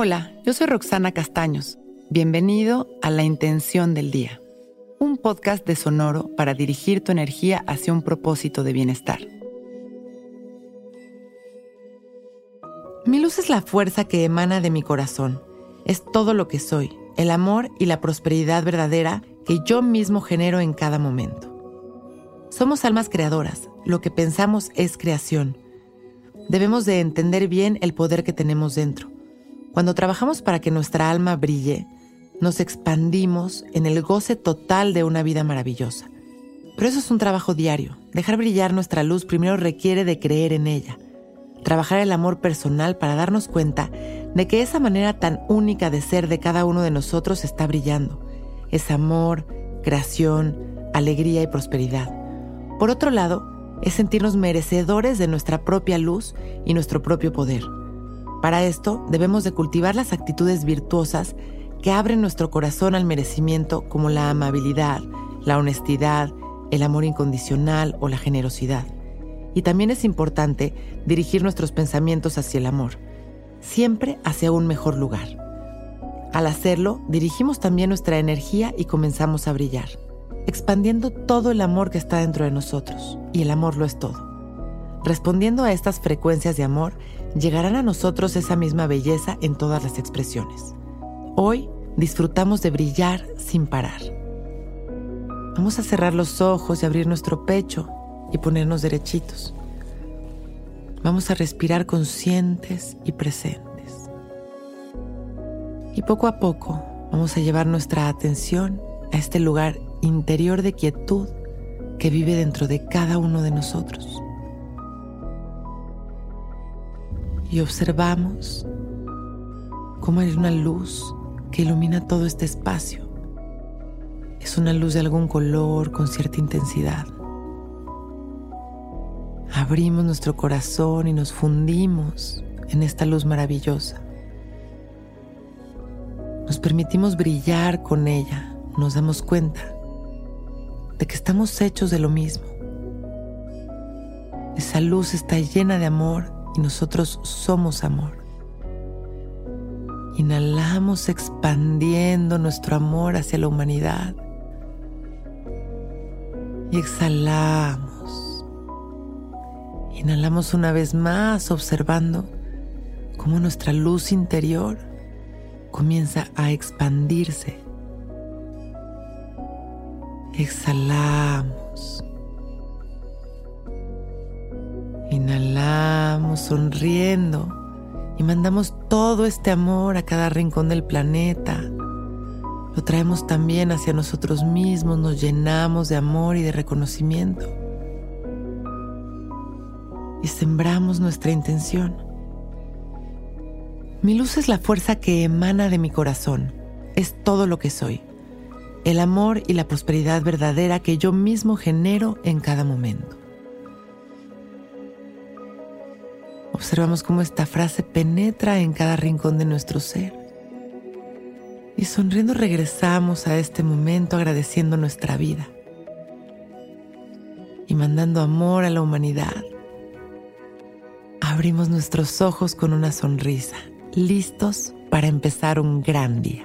Hola, yo soy Roxana Castaños. Bienvenido a La Intención del Día, un podcast de Sonoro para dirigir tu energía hacia un propósito de bienestar. Mi luz es la fuerza que emana de mi corazón. Es todo lo que soy, el amor y la prosperidad verdadera que yo mismo genero en cada momento. Somos almas creadoras, lo que pensamos es creación. Debemos de entender bien el poder que tenemos dentro cuando trabajamos para que nuestra alma brille, nos expandimos en el goce total de una vida maravillosa. Pero eso es un trabajo diario. Dejar brillar nuestra luz primero requiere de creer en ella. Trabajar el amor personal para darnos cuenta de que esa manera tan única de ser de cada uno de nosotros está brillando. Es amor, creación, alegría y prosperidad. Por otro lado, es sentirnos merecedores de nuestra propia luz y nuestro propio poder. Para esto debemos de cultivar las actitudes virtuosas que abren nuestro corazón al merecimiento como la amabilidad, la honestidad, el amor incondicional o la generosidad. Y también es importante dirigir nuestros pensamientos hacia el amor, siempre hacia un mejor lugar. Al hacerlo, dirigimos también nuestra energía y comenzamos a brillar, expandiendo todo el amor que está dentro de nosotros. Y el amor lo es todo. Respondiendo a estas frecuencias de amor, llegarán a nosotros esa misma belleza en todas las expresiones. Hoy disfrutamos de brillar sin parar. Vamos a cerrar los ojos y abrir nuestro pecho y ponernos derechitos. Vamos a respirar conscientes y presentes. Y poco a poco vamos a llevar nuestra atención a este lugar interior de quietud que vive dentro de cada uno de nosotros. Y observamos cómo hay una luz que ilumina todo este espacio. Es una luz de algún color con cierta intensidad. Abrimos nuestro corazón y nos fundimos en esta luz maravillosa. Nos permitimos brillar con ella, nos damos cuenta de que estamos hechos de lo mismo. Esa luz está llena de amor nosotros somos amor. Inhalamos expandiendo nuestro amor hacia la humanidad. Y exhalamos. Inhalamos una vez más observando cómo nuestra luz interior comienza a expandirse. Exhalamos. Inhalamos sonriendo y mandamos todo este amor a cada rincón del planeta. Lo traemos también hacia nosotros mismos, nos llenamos de amor y de reconocimiento. Y sembramos nuestra intención. Mi luz es la fuerza que emana de mi corazón, es todo lo que soy, el amor y la prosperidad verdadera que yo mismo genero en cada momento. Observamos cómo esta frase penetra en cada rincón de nuestro ser. Y sonriendo regresamos a este momento agradeciendo nuestra vida y mandando amor a la humanidad. Abrimos nuestros ojos con una sonrisa, listos para empezar un gran día.